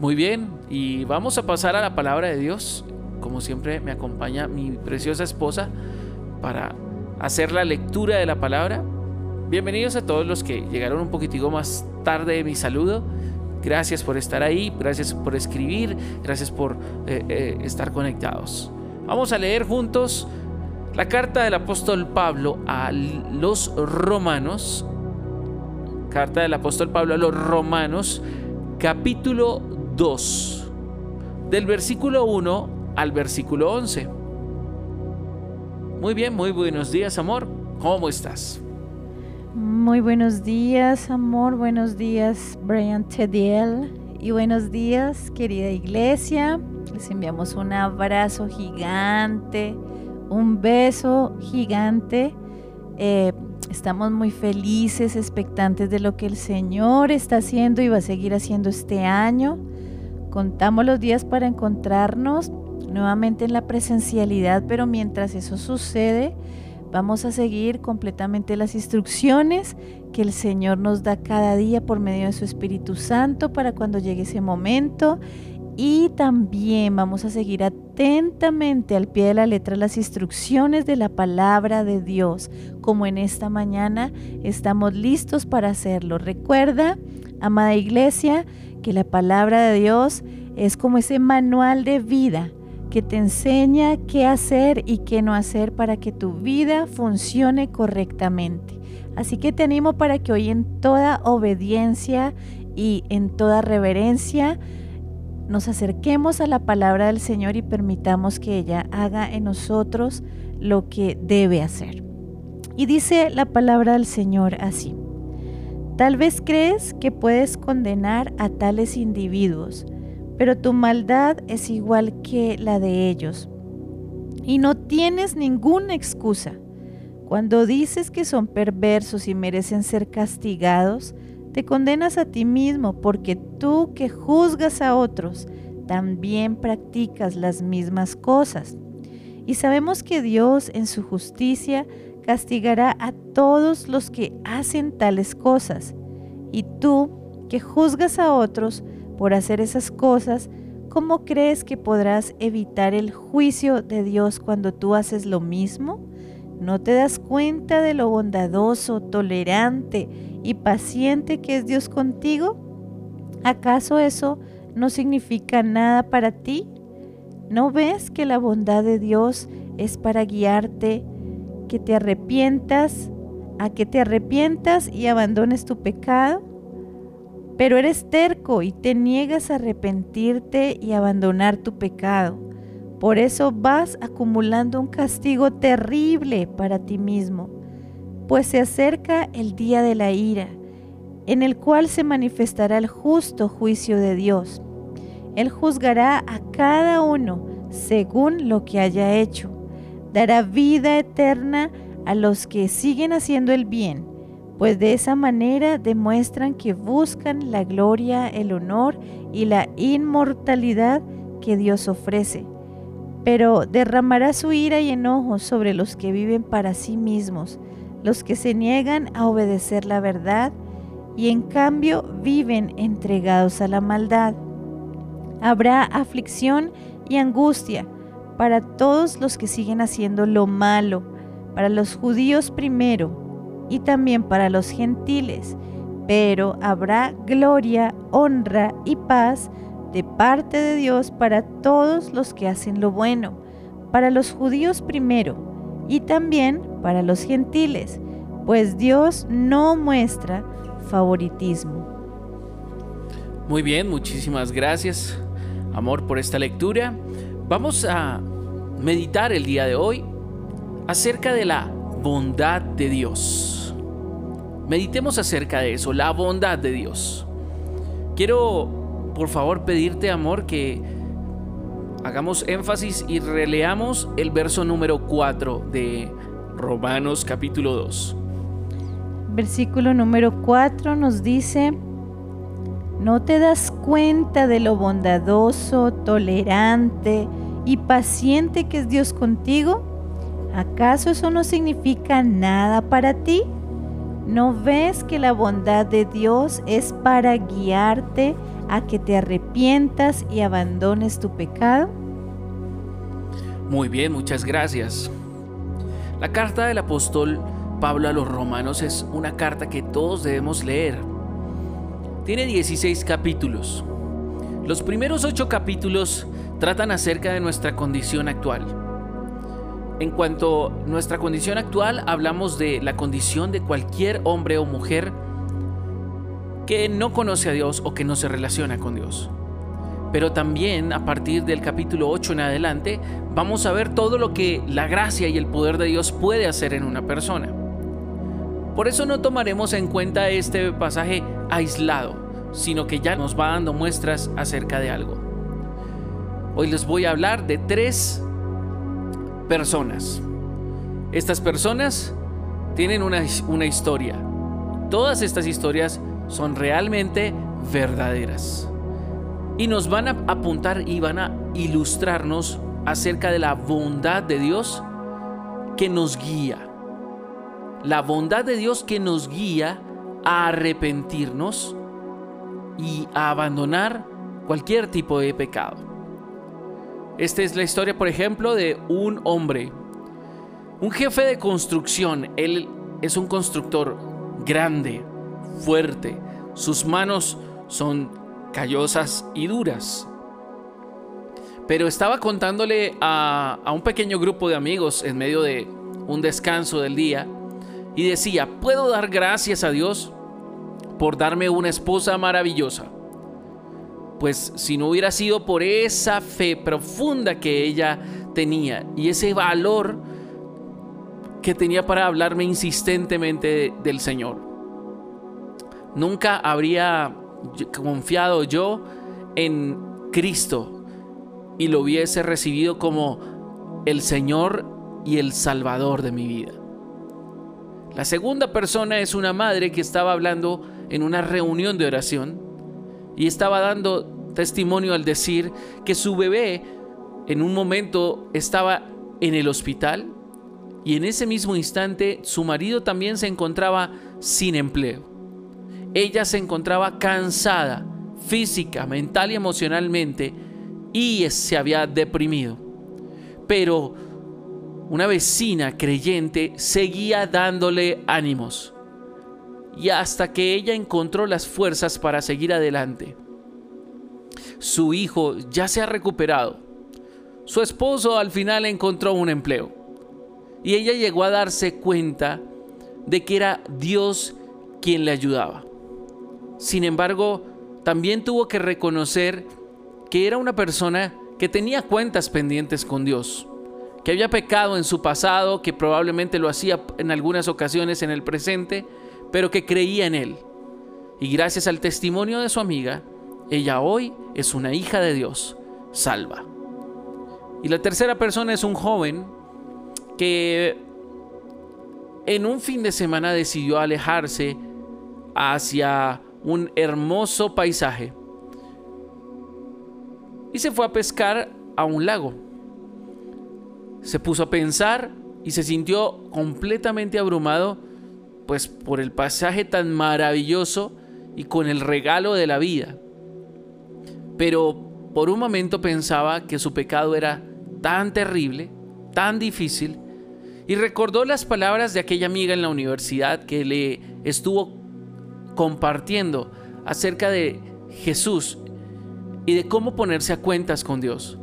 Muy bien, y vamos a pasar a la palabra de Dios. Como siempre me acompaña mi preciosa esposa para hacer la lectura de la palabra. Bienvenidos a todos los que llegaron un poquitico más tarde de mi saludo. Gracias por estar ahí, gracias por escribir, gracias por eh, eh, estar conectados. Vamos a leer juntos la carta del apóstol Pablo a los romanos. Carta del apóstol Pablo a los romanos, capítulo 2, del versículo 1 al versículo 11. Muy bien, muy buenos días, amor. ¿Cómo estás? Muy buenos días, amor. Buenos días, Brian Tediel. Y buenos días, querida iglesia. Les enviamos un abrazo gigante, un beso gigante. Eh, estamos muy felices, expectantes de lo que el Señor está haciendo y va a seguir haciendo este año. Contamos los días para encontrarnos nuevamente en la presencialidad, pero mientras eso sucede, vamos a seguir completamente las instrucciones que el Señor nos da cada día por medio de su Espíritu Santo para cuando llegue ese momento. Y también vamos a seguir atentamente al pie de la letra las instrucciones de la palabra de Dios, como en esta mañana estamos listos para hacerlo. Recuerda, amada iglesia, que la palabra de Dios es como ese manual de vida que te enseña qué hacer y qué no hacer para que tu vida funcione correctamente. Así que te animo para que hoy en toda obediencia y en toda reverencia nos acerquemos a la palabra del Señor y permitamos que ella haga en nosotros lo que debe hacer. Y dice la palabra del Señor así. Tal vez crees que puedes condenar a tales individuos, pero tu maldad es igual que la de ellos. Y no tienes ninguna excusa. Cuando dices que son perversos y merecen ser castigados, te condenas a ti mismo porque tú que juzgas a otros, también practicas las mismas cosas. Y sabemos que Dios en su justicia castigará a todos los que hacen tales cosas. Y tú, que juzgas a otros por hacer esas cosas, ¿cómo crees que podrás evitar el juicio de Dios cuando tú haces lo mismo? ¿No te das cuenta de lo bondadoso, tolerante y paciente que es Dios contigo? ¿Acaso eso no significa nada para ti? ¿No ves que la bondad de Dios es para guiarte que te arrepientas, a que te arrepientas y abandones tu pecado? Pero eres terco y te niegas a arrepentirte y abandonar tu pecado. Por eso vas acumulando un castigo terrible para ti mismo, pues se acerca el día de la ira, en el cual se manifestará el justo juicio de Dios. Él juzgará a cada uno según lo que haya hecho dará vida eterna a los que siguen haciendo el bien, pues de esa manera demuestran que buscan la gloria, el honor y la inmortalidad que Dios ofrece. Pero derramará su ira y enojo sobre los que viven para sí mismos, los que se niegan a obedecer la verdad y en cambio viven entregados a la maldad. Habrá aflicción y angustia, para todos los que siguen haciendo lo malo, para los judíos primero y también para los gentiles, pero habrá gloria, honra y paz de parte de Dios para todos los que hacen lo bueno, para los judíos primero y también para los gentiles, pues Dios no muestra favoritismo. Muy bien, muchísimas gracias, amor, por esta lectura. Vamos a meditar el día de hoy acerca de la bondad de Dios. Meditemos acerca de eso, la bondad de Dios. Quiero, por favor, pedirte, amor, que hagamos énfasis y releamos el verso número 4 de Romanos capítulo 2. Versículo número 4 nos dice, ¿no te das cuenta de lo bondadoso, tolerante, y paciente que es Dios contigo? ¿Acaso eso no significa nada para ti? ¿No ves que la bondad de Dios es para guiarte a que te arrepientas y abandones tu pecado? Muy bien, muchas gracias. La carta del apóstol Pablo a los romanos es una carta que todos debemos leer. Tiene 16 capítulos. Los primeros 8 capítulos tratan acerca de nuestra condición actual. En cuanto a nuestra condición actual, hablamos de la condición de cualquier hombre o mujer que no conoce a Dios o que no se relaciona con Dios. Pero también a partir del capítulo 8 en adelante vamos a ver todo lo que la gracia y el poder de Dios puede hacer en una persona. Por eso no tomaremos en cuenta este pasaje aislado, sino que ya nos va dando muestras acerca de algo. Hoy les voy a hablar de tres personas. Estas personas tienen una, una historia. Todas estas historias son realmente verdaderas. Y nos van a apuntar y van a ilustrarnos acerca de la bondad de Dios que nos guía. La bondad de Dios que nos guía a arrepentirnos y a abandonar cualquier tipo de pecado. Esta es la historia, por ejemplo, de un hombre, un jefe de construcción. Él es un constructor grande, fuerte. Sus manos son callosas y duras. Pero estaba contándole a, a, un pequeño grupo de amigos en medio de un descanso del día y decía, puedo dar gracias a Dios por darme una esposa maravillosa. Pues si no hubiera sido por esa fe profunda que ella tenía y ese valor que tenía para hablarme insistentemente del Señor Nunca habría confiado yo en Cristo y lo hubiese recibido como el Señor y el Salvador de mi vida. La segunda persona es una madre que estaba hablando en una reunión de oración y estaba dando testimonio al decir que su bebé en un momento estaba en el hospital y en ese mismo instante su marido también se encontraba sin empleo. Ella se encontraba cansada física, mental y emocionalmente y se había deprimido. Pero una vecina creyente seguía dándole ánimos y hasta que ella encontró las fuerzas para seguir adelante. Su hijo ya se ha recuperado. Su esposo al final encontró un empleo y ella llegó a darse cuenta de que era Dios quien le ayudaba. Sin embargo, también tuvo que reconocer que era una persona que tenía cuentas pendientes con Dios, que había pecado en su pasado, que probablemente lo hacía en algunas ocasiones en el presente, pero que creía en Él. Y gracias al testimonio de su amiga, ella hoy es una hija de Dios, salva. Y la tercera persona es un joven que en un fin de semana decidió alejarse hacia un hermoso paisaje y se fue a pescar a un lago. Se puso a pensar y se sintió completamente abrumado pues por el paisaje tan maravilloso y con el regalo de la vida. Pero por un momento pensaba que su pecado era tan terrible, tan difícil, y recordó las palabras de aquella amiga en la universidad que le estuvo compartiendo acerca de Jesús y de cómo ponerse a cuentas con Dios.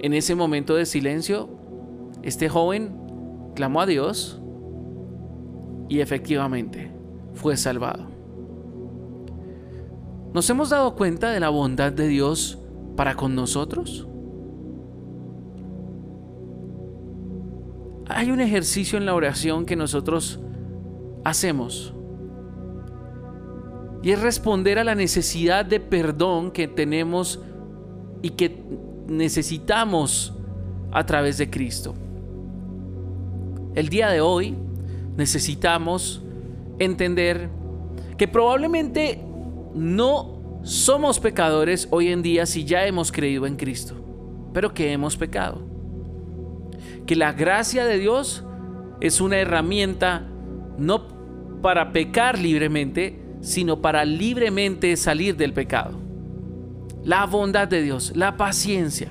En ese momento de silencio, este joven clamó a Dios y efectivamente fue salvado. ¿Nos hemos dado cuenta de la bondad de Dios para con nosotros? Hay un ejercicio en la oración que nosotros hacemos. Y es responder a la necesidad de perdón que tenemos y que necesitamos a través de Cristo. El día de hoy necesitamos entender que probablemente no somos pecadores hoy en día si ya hemos creído en Cristo, pero que hemos pecado. Que la gracia de Dios es una herramienta no para pecar libremente, sino para libremente salir del pecado. La bondad de Dios, la paciencia.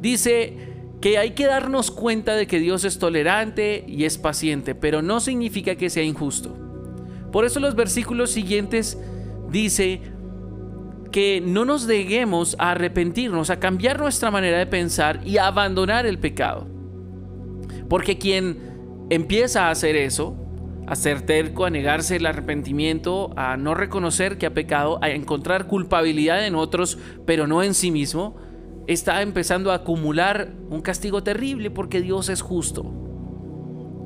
Dice que hay que darnos cuenta de que Dios es tolerante y es paciente, pero no significa que sea injusto. Por eso los versículos siguientes dice que no nos deguemos a arrepentirnos, a cambiar nuestra manera de pensar y a abandonar el pecado. Porque quien empieza a hacer eso, a ser terco, a negarse el arrepentimiento, a no reconocer que ha pecado, a encontrar culpabilidad en otros, pero no en sí mismo, está empezando a acumular un castigo terrible porque Dios es justo.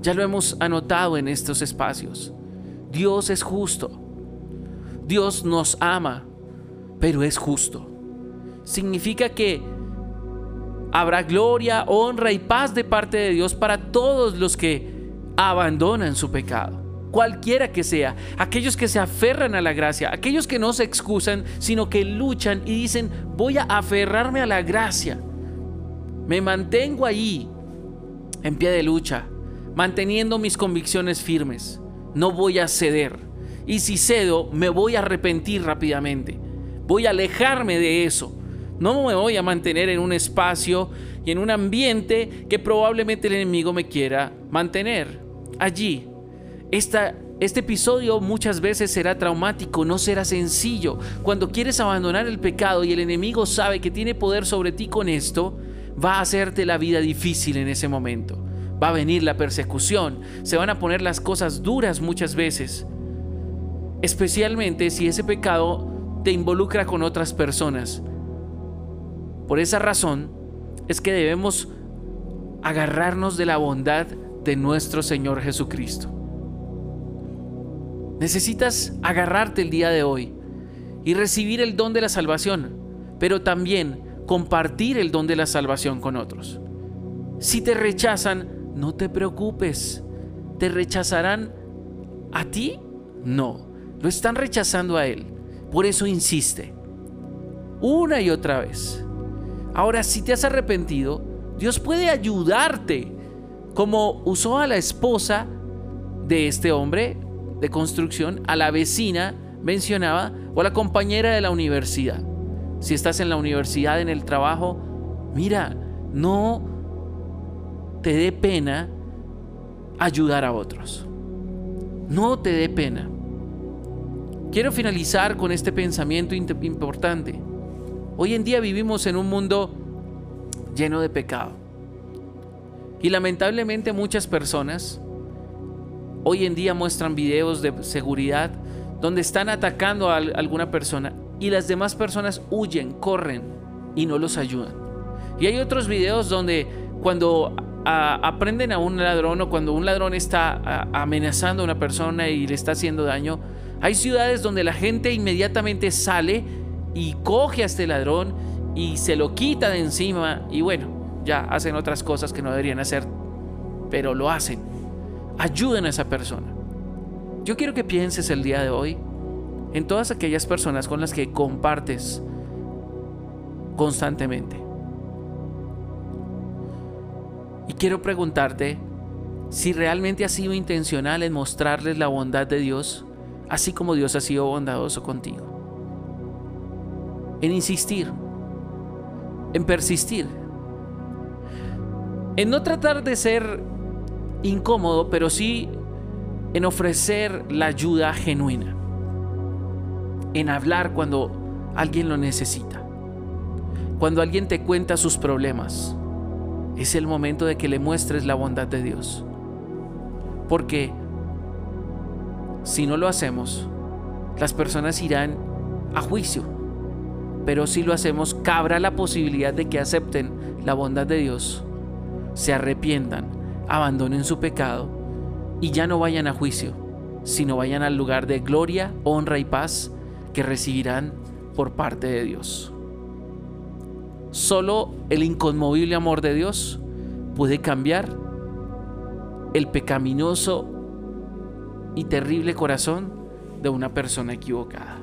Ya lo hemos anotado en estos espacios. Dios es justo. Dios nos ama, pero es justo. Significa que habrá gloria, honra y paz de parte de Dios para todos los que abandonan su pecado, cualquiera que sea, aquellos que se aferran a la gracia, aquellos que no se excusan, sino que luchan y dicen, voy a aferrarme a la gracia, me mantengo ahí, en pie de lucha, manteniendo mis convicciones firmes, no voy a ceder, y si cedo, me voy a arrepentir rápidamente, voy a alejarme de eso, no me voy a mantener en un espacio y en un ambiente que probablemente el enemigo me quiera mantener. Allí. Este episodio muchas veces será traumático, no será sencillo. Cuando quieres abandonar el pecado y el enemigo sabe que tiene poder sobre ti con esto, va a hacerte la vida difícil en ese momento. Va a venir la persecución, se van a poner las cosas duras muchas veces. Especialmente si ese pecado te involucra con otras personas. Por esa razón es que debemos agarrarnos de la bondad de nuestro Señor Jesucristo. Necesitas agarrarte el día de hoy y recibir el don de la salvación, pero también compartir el don de la salvación con otros. Si te rechazan, no te preocupes. ¿Te rechazarán a ti? No, lo están rechazando a Él. Por eso insiste. Una y otra vez. Ahora, si te has arrepentido, Dios puede ayudarte como usó a la esposa de este hombre de construcción, a la vecina mencionaba, o a la compañera de la universidad. Si estás en la universidad, en el trabajo, mira, no te dé pena ayudar a otros. No te dé pena. Quiero finalizar con este pensamiento importante. Hoy en día vivimos en un mundo lleno de pecado. Y lamentablemente muchas personas hoy en día muestran videos de seguridad donde están atacando a alguna persona y las demás personas huyen, corren y no los ayudan. Y hay otros videos donde cuando aprenden a un ladrón o cuando un ladrón está amenazando a una persona y le está haciendo daño, hay ciudades donde la gente inmediatamente sale y coge a este ladrón y se lo quita de encima y bueno, ya hacen otras cosas que no deberían hacer, pero lo hacen. Ayuden a esa persona. Yo quiero que pienses el día de hoy en todas aquellas personas con las que compartes constantemente. Y quiero preguntarte si realmente has sido intencional en mostrarles la bondad de Dios, así como Dios ha sido bondadoso contigo. En insistir, en persistir en no tratar de ser incómodo, pero sí en ofrecer la ayuda genuina, en hablar cuando alguien lo necesita, cuando alguien te cuenta sus problemas. Es el momento de que le muestres la bondad de Dios. Porque si no lo hacemos, las personas irán a juicio. Pero si lo hacemos, cabrá la posibilidad de que acepten la bondad de Dios se arrepientan, abandonen su pecado y ya no vayan a juicio, sino vayan al lugar de gloria, honra y paz que recibirán por parte de Dios. Solo el inconmovible amor de Dios puede cambiar el pecaminoso y terrible corazón de una persona equivocada.